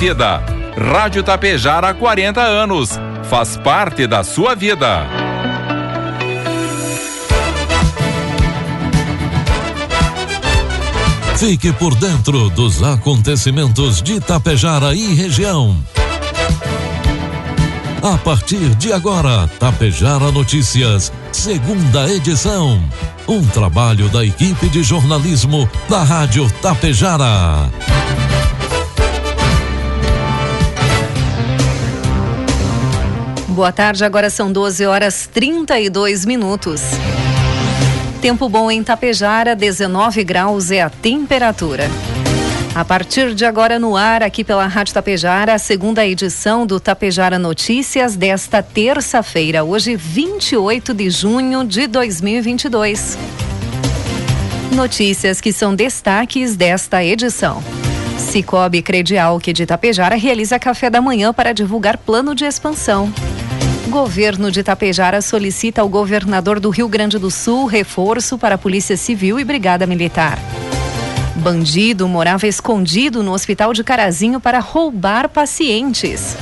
vida. Rádio Tapejara há 40 anos. Faz parte da sua vida. Fique por dentro dos acontecimentos de Tapejara e região. A partir de agora, Tapejara Notícias, segunda edição. Um trabalho da equipe de jornalismo da Rádio Tapejara. Boa tarde, agora são 12 horas 32 minutos. Tempo bom em Tapejara, 19 graus é a temperatura. A partir de agora no ar, aqui pela Rádio Tapejara, a segunda edição do Tapejara Notícias desta terça-feira, hoje 28 de junho de 2022. Notícias que são destaques desta edição. Cicobi Credial, que de Tapejara realiza café da manhã para divulgar plano de expansão. Governo de Tapejara solicita ao governador do Rio Grande do Sul reforço para a Polícia Civil e Brigada Militar. Bandido morava escondido no hospital de Carazinho para roubar pacientes.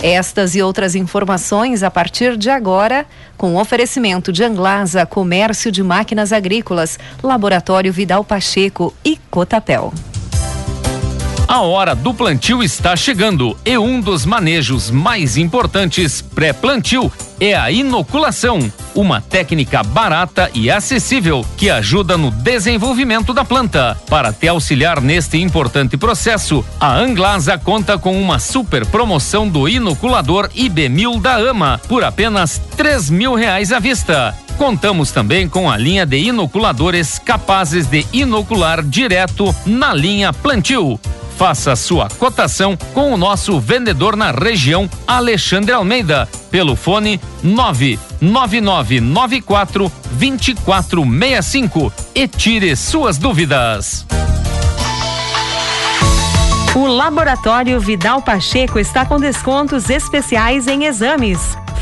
Estas e outras informações a partir de agora, com oferecimento de Anglasa, Comércio de Máquinas Agrícolas, Laboratório Vidal Pacheco e Cotapel. A hora do plantio está chegando e um dos manejos mais importantes pré-plantio é a inoculação, uma técnica barata e acessível que ajuda no desenvolvimento da planta. Para te auxiliar neste importante processo, a Anglasa conta com uma super promoção do inoculador IB1000 da AMA por apenas três mil reais à vista. Contamos também com a linha de inoculadores capazes de inocular direto na linha plantio. Faça sua cotação com o nosso vendedor na região, Alexandre Almeida, pelo fone 99994 2465 e tire suas dúvidas. O Laboratório Vidal Pacheco está com descontos especiais em exames.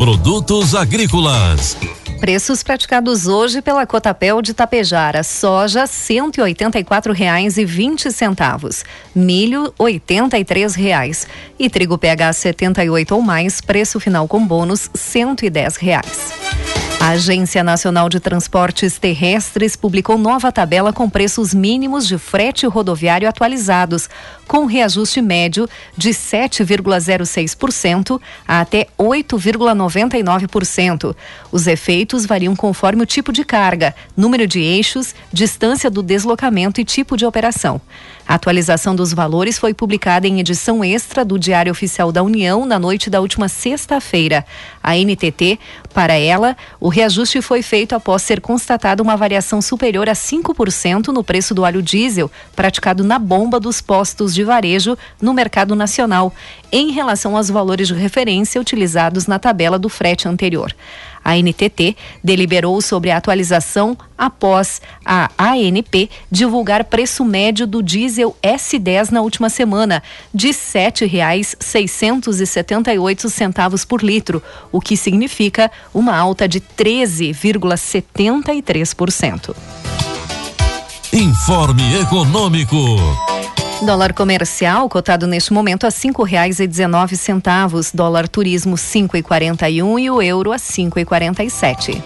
Produtos agrícolas. Preços praticados hoje pela Cotapel de Tapejara: soja R$ 184,20, milho 83 reais e trigo PH 78 ou mais, preço final com bônus 110 reais. A Agência Nacional de Transportes Terrestres publicou nova tabela com preços mínimos de frete rodoviário atualizados, com reajuste médio de 7,06% a até 8,99%. Os efeitos variam conforme o tipo de carga, número de eixos, distância do deslocamento e tipo de operação. A atualização dos valores foi publicada em edição extra do Diário Oficial da União na noite da última sexta-feira. A NTT, para ela, o reajuste foi feito após ser constatada uma variação superior a 5% no preço do óleo diesel praticado na bomba dos postos de varejo no mercado nacional, em relação aos valores de referência utilizados na tabela do frete anterior. A NTT deliberou sobre a atualização após a ANP divulgar preço médio do diesel S10 na última semana, de R$ 7,678 por litro, o que significa uma alta de 13,73%. Informe Econômico. Dólar comercial cotado neste momento a cinco reais e dezenove centavos, dólar turismo cinco e quarenta e um e o euro a cinco e quarenta e sete.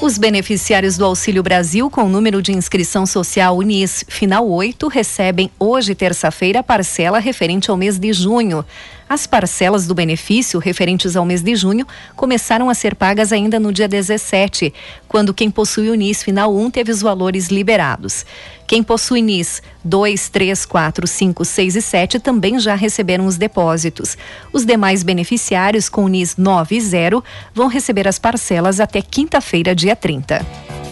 Os beneficiários do Auxílio Brasil com número de inscrição social UNIS final 8 recebem hoje, terça-feira, parcela referente ao mês de junho. As parcelas do benefício referentes ao mês de junho começaram a ser pagas ainda no dia 17, quando quem possui o NIS final 1 teve os valores liberados. Quem possui NIS 2, 3, 4, 5, 6 e 7 também já receberam os depósitos. Os demais beneficiários com NIS 9 e 0 vão receber as parcelas até quinta-feira, dia 30.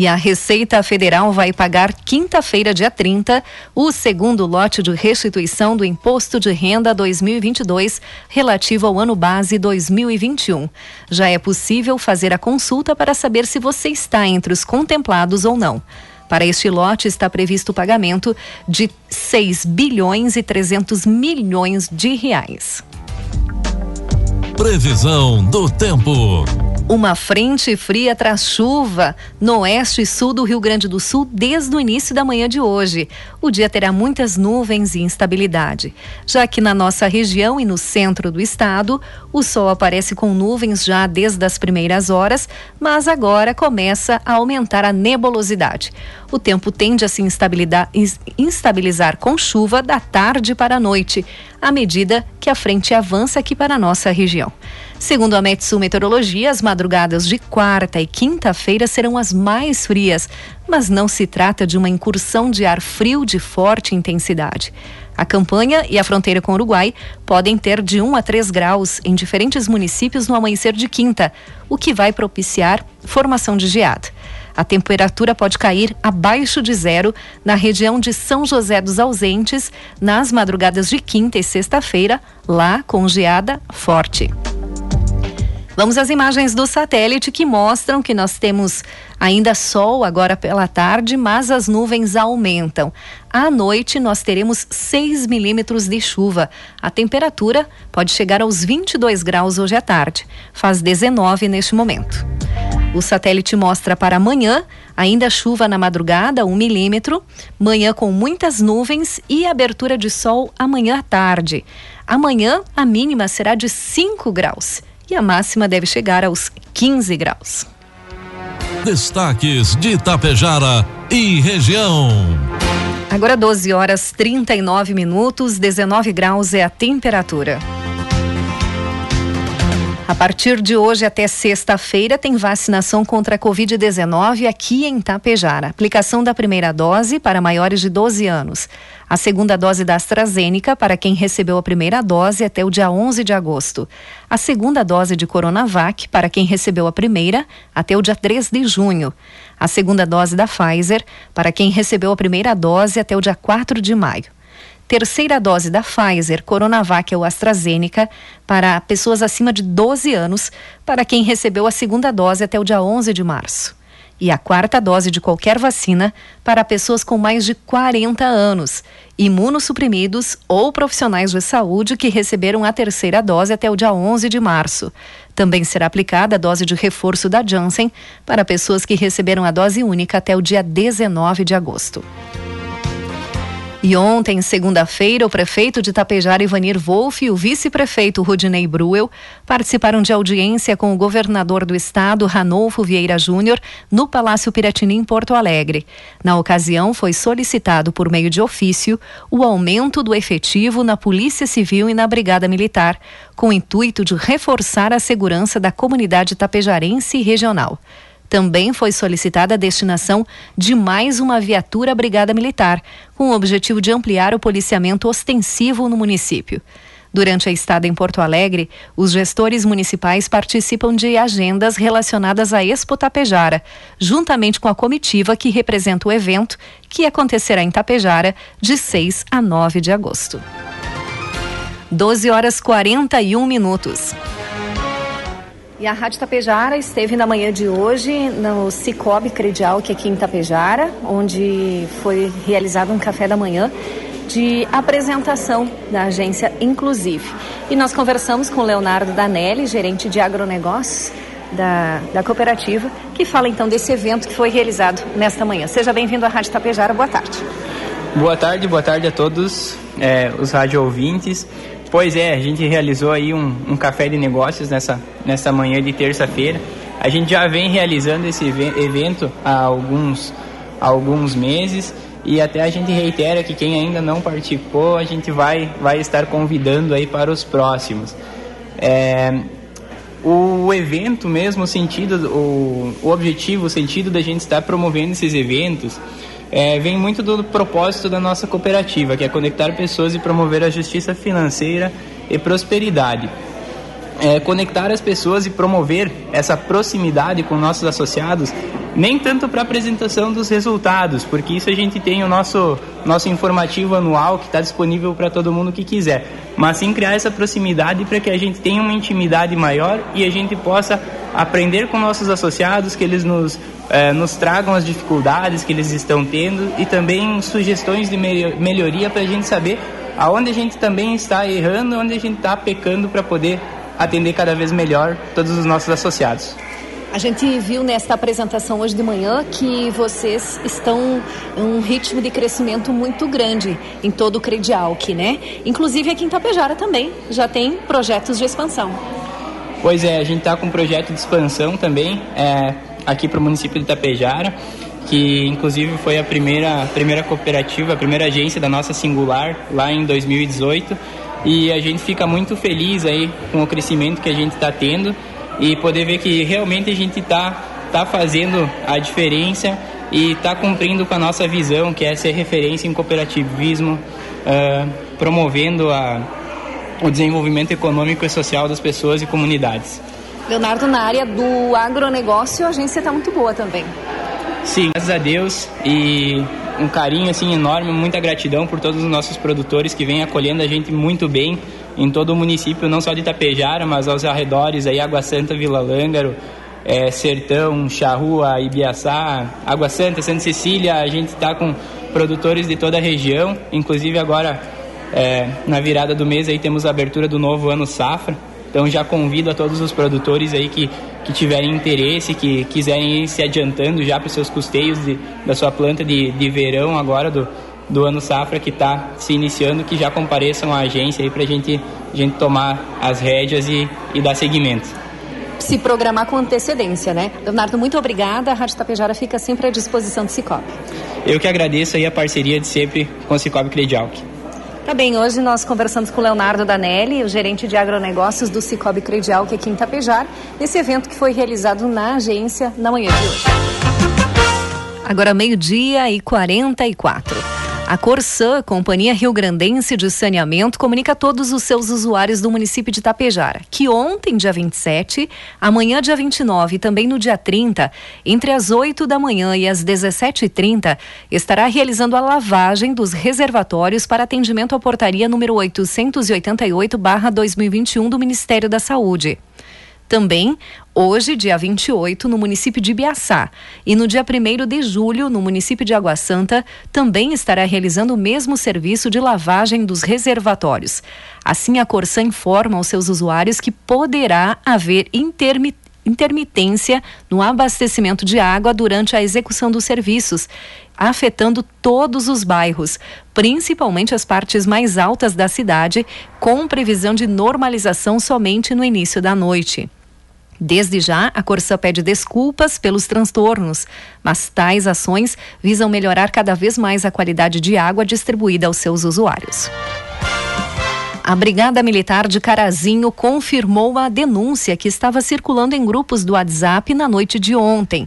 E a Receita Federal vai pagar quinta-feira, dia 30, o segundo lote de restituição do Imposto de Renda 2022 relativo ao ano base 2021. Já é possível fazer a consulta para saber se você está entre os contemplados ou não. Para este lote está previsto o pagamento de 6 bilhões e 300 milhões de reais. Previsão do tempo. Uma frente fria traz chuva no oeste e sul do Rio Grande do Sul desde o início da manhã de hoje. O dia terá muitas nuvens e instabilidade. Já que na nossa região e no centro do estado, o sol aparece com nuvens já desde as primeiras horas, mas agora começa a aumentar a nebulosidade. O tempo tende a se instabilizar com chuva da tarde para a noite, à medida que a frente avança aqui para a nossa região. Segundo a Metsu Meteorologia, as madrugadas de quarta e quinta-feira serão as mais frias, mas não se trata de uma incursão de ar frio de forte intensidade. A campanha e a fronteira com o Uruguai podem ter de 1 a 3 graus em diferentes municípios no amanhecer de quinta, o que vai propiciar formação de geada. A temperatura pode cair abaixo de zero na região de São José dos Ausentes nas madrugadas de quinta e sexta-feira, lá com geada forte. Vamos às imagens do satélite que mostram que nós temos ainda sol agora pela tarde, mas as nuvens aumentam. À noite nós teremos 6 milímetros de chuva. A temperatura pode chegar aos 22 graus hoje à tarde. Faz 19 neste momento. O satélite mostra para amanhã ainda chuva na madrugada, 1 milímetro, manhã com muitas nuvens e abertura de sol amanhã à tarde. Amanhã a mínima será de 5 graus e a máxima deve chegar aos 15 graus. Destaques de Itapejara e região. Agora 12 horas 39 minutos, 19 graus é a temperatura. A partir de hoje até sexta-feira tem vacinação contra a Covid-19 aqui em Tapejara. Aplicação da primeira dose para maiores de 12 anos. A segunda dose da AstraZeneca para quem recebeu a primeira dose até o dia 11 de agosto. A segunda dose de Coronavac para quem recebeu a primeira até o dia 3 de junho. A segunda dose da Pfizer para quem recebeu a primeira dose até o dia 4 de maio terceira dose da Pfizer, Coronavac ou AstraZeneca para pessoas acima de 12 anos, para quem recebeu a segunda dose até o dia 11 de março. E a quarta dose de qualquer vacina para pessoas com mais de 40 anos, imunossuprimidos ou profissionais de saúde que receberam a terceira dose até o dia 11 de março. Também será aplicada a dose de reforço da Janssen para pessoas que receberam a dose única até o dia 19 de agosto. E ontem, segunda-feira, o prefeito de Tapejara, Ivanir Wolff, e o vice-prefeito Rudinei Bruel participaram de audiência com o governador do estado, Ranolfo Vieira Júnior, no Palácio Piratini, em Porto Alegre. Na ocasião, foi solicitado, por meio de ofício, o aumento do efetivo na Polícia Civil e na Brigada Militar, com o intuito de reforçar a segurança da comunidade tapejarense e regional. Também foi solicitada a destinação de mais uma viatura Brigada Militar, com o objetivo de ampliar o policiamento ostensivo no município. Durante a estada em Porto Alegre, os gestores municipais participam de agendas relacionadas à Expo Tapejara, juntamente com a comitiva que representa o evento, que acontecerá em Tapejara de 6 a 9 de agosto. 12 horas 41 minutos. E a Rádio Tapejara esteve na manhã de hoje no Cicobi Credial, que é aqui em Tapejara, onde foi realizado um café da manhã de apresentação da agência Inclusive. E nós conversamos com Leonardo Danelli, gerente de agronegócios da, da cooperativa, que fala então desse evento que foi realizado nesta manhã. Seja bem-vindo à Rádio Tapejara, boa tarde. Boa tarde, boa tarde a todos é, os rádio ouvintes. Pois é, a gente realizou aí um, um café de negócios nessa, nessa manhã de terça-feira. A gente já vem realizando esse evento há alguns, há alguns meses e até a gente reitera que quem ainda não participou, a gente vai, vai estar convidando aí para os próximos. É, o evento mesmo, o sentido, o, o objetivo, o sentido da gente estar promovendo esses eventos é, vem muito do propósito da nossa cooperativa, que é conectar pessoas e promover a justiça financeira e prosperidade. É, conectar as pessoas e promover essa proximidade com nossos associados, nem tanto para apresentação dos resultados, porque isso a gente tem o nosso, nosso informativo anual que está disponível para todo mundo que quiser, mas sim criar essa proximidade para que a gente tenha uma intimidade maior e a gente possa aprender com nossos associados, que eles nos, eh, nos tragam as dificuldades que eles estão tendo e também sugestões de melhoria para a gente saber aonde a gente também está errando, onde a gente está pecando para poder atender cada vez melhor todos os nossos associados. A gente viu nesta apresentação hoje de manhã que vocês estão em um ritmo de crescimento muito grande em todo o Credialc, né? Inclusive aqui em Tapejara também já tem projetos de expansão. Pois é, a gente está com um projeto de expansão também é, aqui para o município de Tapejara, que inclusive foi a primeira, primeira cooperativa, a primeira agência da nossa singular lá em 2018. E a gente fica muito feliz aí com o crescimento que a gente está tendo e poder ver que realmente a gente está tá fazendo a diferença e está cumprindo com a nossa visão, que é ser referência em cooperativismo, uh, promovendo a, o desenvolvimento econômico e social das pessoas e comunidades. Leonardo, na área do agronegócio, a agência está muito boa também. Sim, graças a Deus e um carinho assim enorme, muita gratidão por todos os nossos produtores que vêm acolhendo a gente muito bem em todo o município, não só de Itapejara, mas aos arredores, aí Água Santa, Vila Lângaro, é, Sertão, Charrua, Ibiaçá, Água Santa, Santa Cecília, a gente está com produtores de toda a região, inclusive agora é, na virada do mês aí temos a abertura do novo ano safra, então já convido a todos os produtores aí que, que tiverem interesse, que quiserem ir se adiantando já para os seus custeios de, da sua planta de, de verão agora do, do ano safra que está se iniciando, que já compareçam à agência aí para gente, a gente tomar as rédeas e, e dar seguimento. Se programar com antecedência, né? Leonardo, muito obrigada. A Rádio Tapejara fica sempre à disposição do Cicobi. Eu que agradeço aí a parceria de sempre com o Cicobi Credialc. Tá bem, hoje nós conversamos com Leonardo Danelli, o gerente de agronegócios do Cicobi Credial, que é aqui em Tapejar, nesse evento que foi realizado na agência na manhã de hoje. Agora meio-dia e 44. A Corsã, Companhia Rio Grandense de Saneamento, comunica a todos os seus usuários do município de Tapejara que ontem, dia 27, amanhã, dia 29 e também no dia 30, entre as 8 da manhã e as 17h30, estará realizando a lavagem dos reservatórios para atendimento à portaria número 888-2021 do Ministério da Saúde. Também, hoje, dia 28, no município de Biaçá. E no dia 1 de julho, no município de Água Santa, também estará realizando o mesmo serviço de lavagem dos reservatórios. Assim, a Corsã informa aos seus usuários que poderá haver intermitência no abastecimento de água durante a execução dos serviços, afetando todos os bairros, principalmente as partes mais altas da cidade, com previsão de normalização somente no início da noite. Desde já, a Corsã pede desculpas pelos transtornos, mas tais ações visam melhorar cada vez mais a qualidade de água distribuída aos seus usuários. A Brigada Militar de Carazinho confirmou a denúncia que estava circulando em grupos do WhatsApp na noite de ontem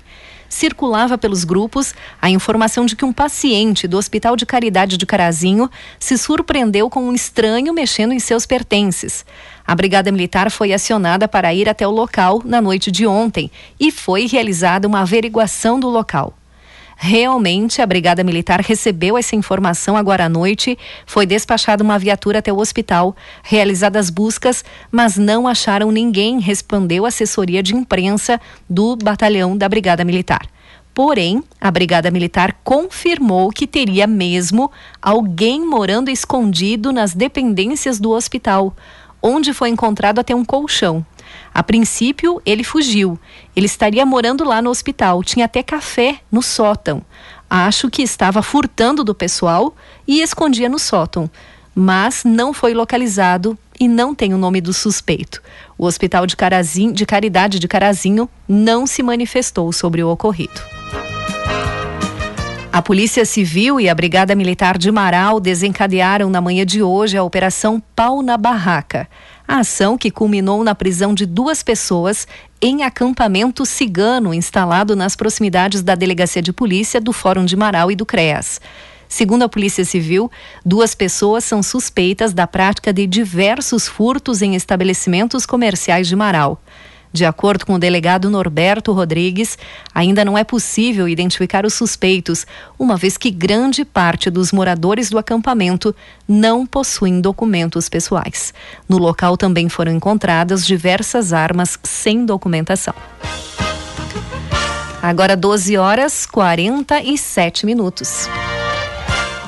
circulava pelos grupos a informação de que um paciente do Hospital de Caridade de Carazinho se surpreendeu com um estranho mexendo em seus pertences. A Brigada Militar foi acionada para ir até o local na noite de ontem e foi realizada uma averiguação do local. Realmente, a Brigada Militar recebeu essa informação agora à noite. Foi despachada uma viatura até o hospital, realizadas buscas, mas não acharam ninguém, respondeu a assessoria de imprensa do batalhão da Brigada Militar. Porém, a Brigada Militar confirmou que teria mesmo alguém morando escondido nas dependências do hospital, onde foi encontrado até um colchão. A princípio, ele fugiu. Ele estaria morando lá no hospital, tinha até café no sótão. Acho que estava furtando do pessoal e escondia no sótão, mas não foi localizado e não tem o nome do suspeito. O Hospital de, Carazinho, de Caridade de Carazinho não se manifestou sobre o ocorrido. A Polícia Civil e a Brigada Militar de Marau desencadearam na manhã de hoje a Operação Pau na Barraca. A ação que culminou na prisão de duas pessoas em acampamento cigano instalado nas proximidades da Delegacia de Polícia do Fórum de Marau e do CREAS. Segundo a Polícia Civil, duas pessoas são suspeitas da prática de diversos furtos em estabelecimentos comerciais de Marau. De acordo com o delegado Norberto Rodrigues, ainda não é possível identificar os suspeitos, uma vez que grande parte dos moradores do acampamento não possuem documentos pessoais. No local também foram encontradas diversas armas sem documentação. Agora 12 horas 47 minutos.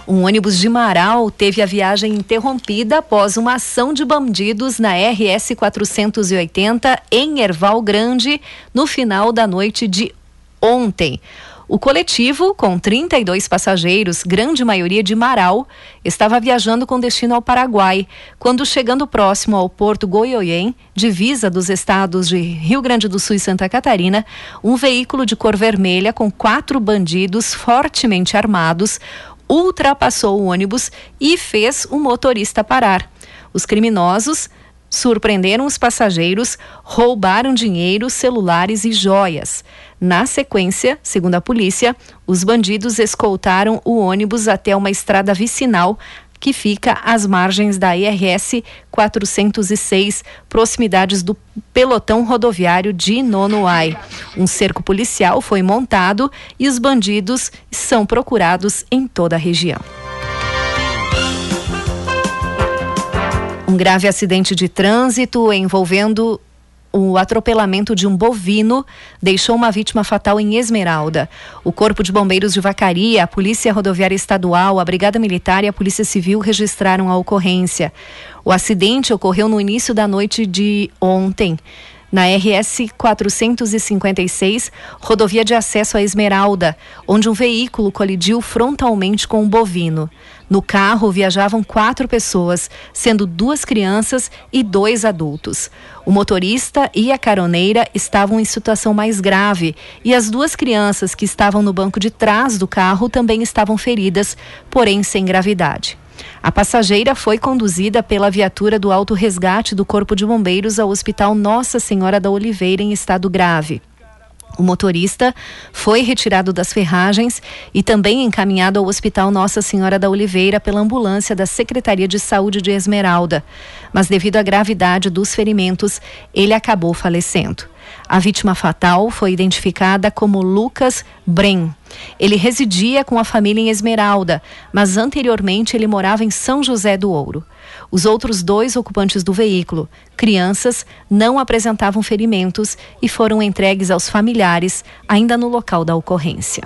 Um ônibus de Marau teve a viagem interrompida após uma ação de bandidos na RS 480 em Erval Grande no final da noite de ontem. O coletivo, com 32 passageiros, grande maioria de Marau, estava viajando com destino ao Paraguai, quando chegando próximo ao porto Goiôém, divisa dos estados de Rio Grande do Sul e Santa Catarina, um veículo de cor vermelha com quatro bandidos fortemente armados ultrapassou o ônibus e fez o motorista parar. Os criminosos surpreenderam os passageiros, roubaram dinheiro, celulares e joias. Na sequência, segundo a polícia, os bandidos escoltaram o ônibus até uma estrada vicinal que fica às margens da IRS 406, proximidades do pelotão rodoviário de Nonoai. Um cerco policial foi montado e os bandidos são procurados em toda a região. Um grave acidente de trânsito envolvendo o atropelamento de um bovino deixou uma vítima fatal em Esmeralda. O Corpo de Bombeiros de Vacaria, a Polícia Rodoviária Estadual, a Brigada Militar e a Polícia Civil registraram a ocorrência. O acidente ocorreu no início da noite de ontem na RS 456, rodovia de acesso a Esmeralda, onde um veículo colidiu frontalmente com um bovino. No carro viajavam quatro pessoas, sendo duas crianças e dois adultos. O motorista e a caroneira estavam em situação mais grave e as duas crianças que estavam no banco de trás do carro também estavam feridas, porém sem gravidade. A passageira foi conduzida pela viatura do Alto Resgate do Corpo de Bombeiros ao Hospital Nossa Senhora da Oliveira em estado grave. O motorista foi retirado das ferragens e também encaminhado ao Hospital Nossa Senhora da Oliveira pela ambulância da Secretaria de Saúde de Esmeralda. Mas, devido à gravidade dos ferimentos, ele acabou falecendo. A vítima fatal foi identificada como Lucas Bren. Ele residia com a família em Esmeralda, mas anteriormente ele morava em São José do Ouro. Os outros dois ocupantes do veículo, crianças, não apresentavam ferimentos e foram entregues aos familiares ainda no local da ocorrência.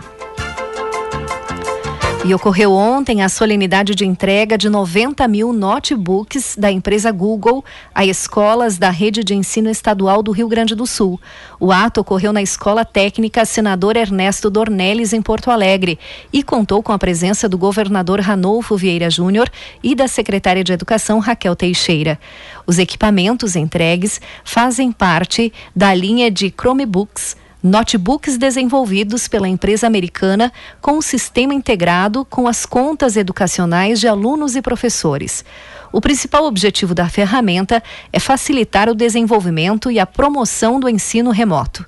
E ocorreu ontem a solenidade de entrega de 90 mil notebooks da empresa Google a escolas da rede de ensino estadual do Rio Grande do Sul. O ato ocorreu na Escola Técnica Senador Ernesto Dornelles, em Porto Alegre, e contou com a presença do governador Ranolfo Vieira Júnior e da secretária de Educação Raquel Teixeira. Os equipamentos entregues fazem parte da linha de Chromebooks notebooks desenvolvidos pela empresa americana com um sistema integrado com as contas educacionais de alunos e professores. O principal objetivo da ferramenta é facilitar o desenvolvimento e a promoção do ensino remoto.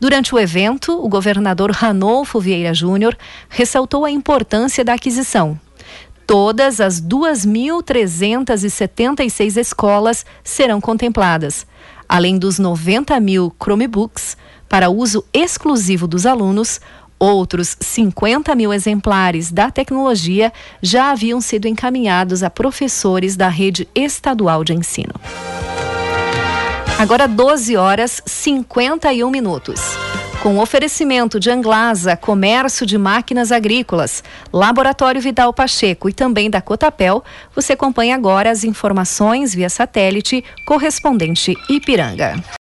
Durante o evento, o governador Ranolfo Vieira Júnior ressaltou a importância da aquisição. Todas as 2.376 escolas serão contempladas, além dos 90 mil Chromebooks para uso exclusivo dos alunos, outros 50 mil exemplares da tecnologia já haviam sido encaminhados a professores da rede estadual de ensino. Agora 12 horas 51 minutos. Com oferecimento de Anglasa, Comércio de Máquinas Agrícolas, Laboratório Vidal Pacheco e também da Cotapel, você acompanha agora as informações via satélite correspondente Ipiranga.